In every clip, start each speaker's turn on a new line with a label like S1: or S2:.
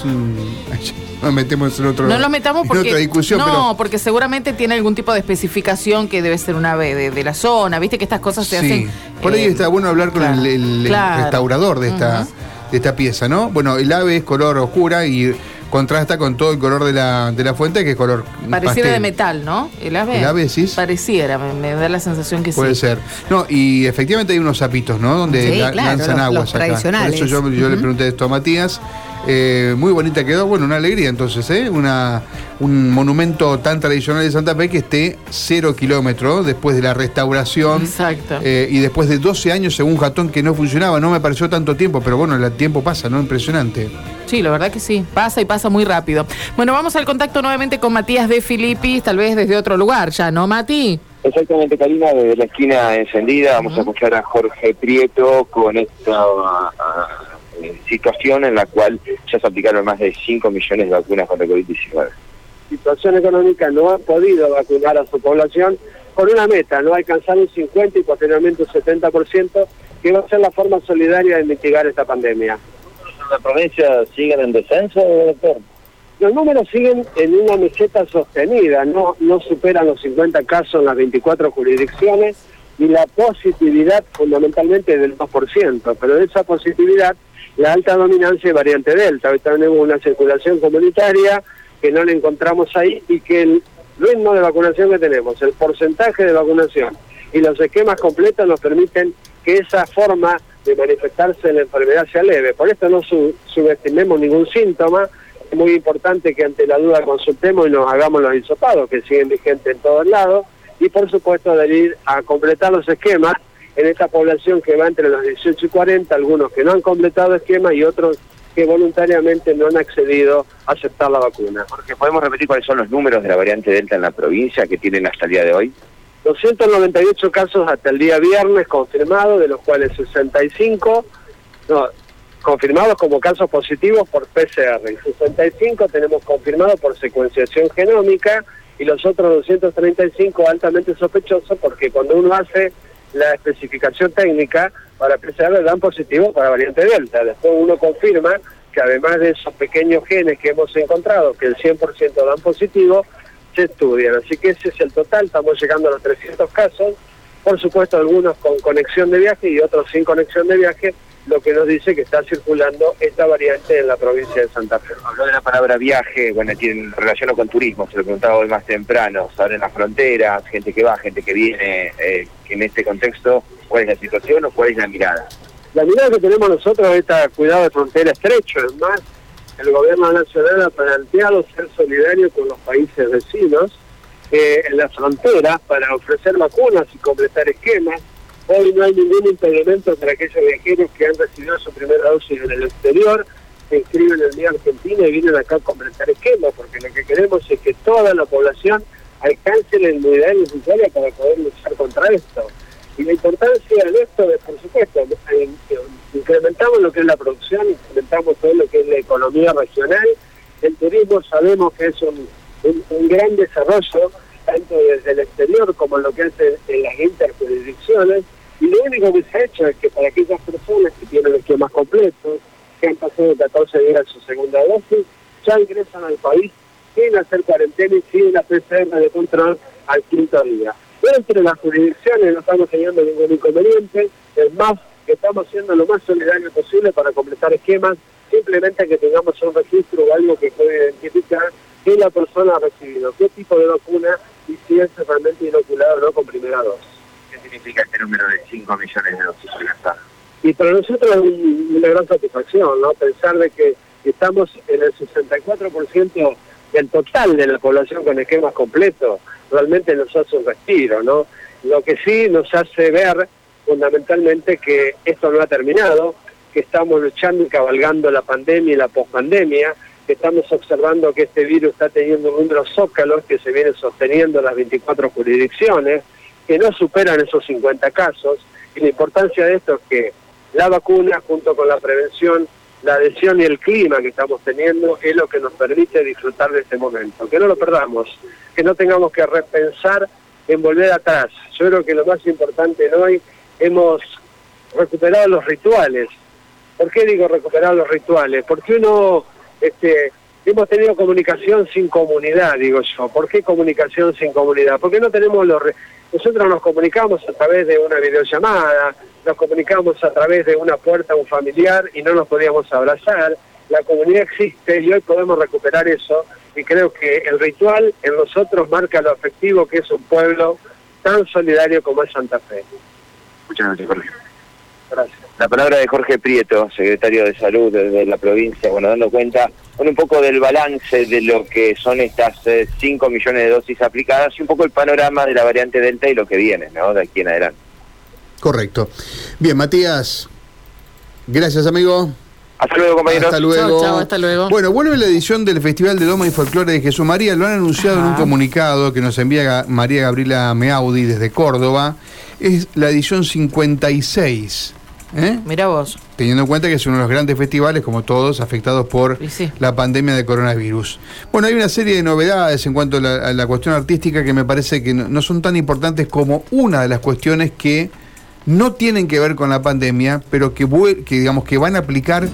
S1: es un... Nos metemos en, otro,
S2: no nos metamos porque,
S1: otra discusión.
S2: No, porque seguramente tiene algún tipo de especificación que debe ser una ave de, la zona. Viste que estas cosas se hacen.
S1: Por ahí eh, está bueno hablar con el, restaurador de esta, de esta pieza, ¿no? Bueno, el ave es color oscura y contrasta con todo el color de la, de la fuente, que es color.
S2: Pareciera de metal, ¿no?
S1: El ave. El ave, sí.
S2: Pareciera, me, da la sensación que
S1: sí. Puede ser. No, y efectivamente hay unos zapitos, ¿no? Donde lanzan aguas acá. Por eso yo, le pregunté esto a Matías. Eh, muy bonita quedó, bueno, una alegría entonces, ¿eh? Una, un monumento tan tradicional de Santa Fe que esté cero kilómetros después de la restauración.
S2: Exacto.
S1: Eh, y después de 12 años, según Jatón, que no funcionaba, no me pareció tanto tiempo, pero bueno, el tiempo pasa, ¿no? Impresionante.
S2: Sí, la verdad que sí, pasa y pasa muy rápido. Bueno, vamos al contacto nuevamente con Matías de Filipis, tal vez desde otro lugar ya, ¿no, Mati?
S3: Exactamente, Karina, desde la esquina encendida vamos a escuchar a Jorge Prieto con esta eh, situación en la cual ya se aplicaron más de 5 millones de vacunas contra COVID-19.
S4: Situación económica no ha podido vacunar a su población con una meta, no alcanzar un 50 y posteriormente un 70%, que va a ser la forma solidaria de mitigar esta pandemia
S3: la provincia siguen en descenso, doctor?
S4: Los números siguen en una meseta sostenida, no, no superan los 50 casos en las 24 jurisdicciones y la positividad fundamentalmente del 2%, pero de esa positividad la alta dominancia es variante Delta. Hoy tenemos una circulación comunitaria que no la encontramos ahí y que el ritmo de vacunación que tenemos, el porcentaje de vacunación y los esquemas completos nos permiten que esa forma de manifestarse la enfermedad sea leve. Por esto no subestimemos ningún síntoma. Es muy importante que ante la duda consultemos y nos hagamos los hisopados, que siguen vigentes en todos lados. Y por supuesto, de ir a completar los esquemas en esta población que va entre los 18 y 40, algunos que no han completado esquemas y otros que voluntariamente no han accedido a aceptar la vacuna.
S3: Porque podemos repetir cuáles son los números de la variante Delta en la provincia que tienen hasta el día de hoy.
S4: 298 casos hasta el día viernes confirmados, de los cuales 65 no, confirmados como casos positivos por PCR y 65 tenemos confirmados por secuenciación genómica y los otros 235 altamente sospechosos porque cuando uno hace la especificación técnica para PCR dan positivo para variante Delta. Después uno confirma que además de esos pequeños genes que hemos encontrado, que el 100% dan positivo, se estudian. Así que ese es el total, estamos llegando a los 300 casos, por supuesto algunos con conexión de viaje y otros sin conexión de viaje, lo que nos dice que está circulando esta variante en la provincia de Santa Fe.
S3: Habló de la palabra viaje, bueno, tiene relación con turismo, se lo preguntaba hoy más temprano, se abren las fronteras, gente que va, gente que viene, eh, en este contexto, ¿cuál es la situación o cuál es la mirada?
S4: La mirada que tenemos nosotros es esta cuidado de frontera estrecho, es más, el gobierno nacional ha planteado ser solidario con los países vecinos eh, en las fronteras para ofrecer vacunas y completar esquemas. Hoy no hay ningún impedimento para aquellos viajeros que han recibido su primera dosis en el exterior, se inscriben en el día Argentina y vienen acá a completar esquemas, porque lo que queremos es que toda la población alcance la inmunidad necesaria para poder luchar contra esto. Y la importancia de esto es, por supuesto, incrementamos lo que es la producción, incrementamos todo lo que es la economía regional. El turismo sabemos que es un, gran desarrollo, tanto desde el exterior como lo que es en, las interjurisdicciones. Y lo único que se ha hecho es que para aquellas personas que tienen esquemas completos, que han pasado 14 días su segunda dosis, ya ingresan al país sin hacer cuarentena y sin la PCR de control al quinto día. Entre las jurisdicciones no estamos teniendo ningún inconveniente, es más, estamos siendo lo más solidario posible para completar esquemas, simplemente que tengamos un registro o algo que pueda identificar qué la persona ha recibido, qué tipo de vacuna es realmente inoculado no con primera dosis.
S3: ¿Qué significa este número de 5 millones de dosis
S4: Y para nosotros es una gran satisfacción, ¿no? Pensar de que estamos en el 64% del total de la población con esquemas completos realmente nos hace un respiro, ¿no? Lo que sí nos hace ver fundamentalmente que esto no ha terminado, que estamos luchando y cabalgando la pandemia y la pospandemia, estamos observando que este virus está teniendo un número zócalos que se viene sosteniendo en las 24 jurisdicciones, que no superan esos 50 casos, y la importancia de esto es que la vacuna junto con la prevención la adhesión y el clima que estamos teniendo es lo que nos permite disfrutar de este momento. Que no lo perdamos, que no tengamos que repensar en volver atrás. Yo creo que lo más importante hoy hemos recuperado los rituales. ¿Por qué digo recuperar los rituales? Porque uno este, hemos tenido comunicación sin comunidad, digo yo. ¿Por qué comunicación sin comunidad? Porque no tenemos los... Nosotros nos comunicamos a través de una videollamada, nos comunicamos a través de una puerta a un familiar y no nos podíamos abrazar. La comunidad existe y hoy podemos recuperar eso y creo que el ritual en nosotros marca lo afectivo que es un pueblo tan solidario como es Santa Fe.
S3: Muchas gracias, Jorge. Gracias. La palabra de Jorge Prieto, secretario de Salud de la provincia, bueno, dando cuenta con un poco del balance de lo que son estas 5 eh, millones de dosis aplicadas y un poco el panorama de la variante Delta y lo que viene, ¿no? De aquí en adelante.
S1: Correcto. Bien, Matías, gracias, amigo.
S3: Hasta luego, compañeros.
S1: Hasta luego.
S2: Chao, hasta luego.
S1: Bueno, vuelve la edición del Festival de Doma y Folclore de Jesús María. Lo han anunciado en un comunicado que nos envía María Gabriela Meaudi desde Córdoba. Es la edición 56.
S2: ¿Eh? Mira vos.
S1: Teniendo en cuenta que es uno de los grandes festivales, como todos, afectados por la pandemia de coronavirus. Bueno, hay una serie de novedades en cuanto a la, cuestión artística que me parece que no, son tan importantes como una de las cuestiones que no tienen que ver con la pandemia, pero que, que digamos que van a aplicar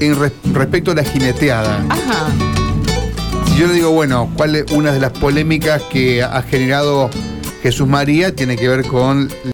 S1: en respecto a la jineteada. Ajá. Si yo le digo, bueno, ¿cuál es una de las polémicas que ha generado Jesús María? Tiene que ver con